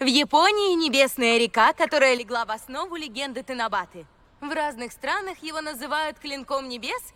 В Японии небесная река, которая легла в основу легенды Тенабаты. В разных странах его называют клинком небес.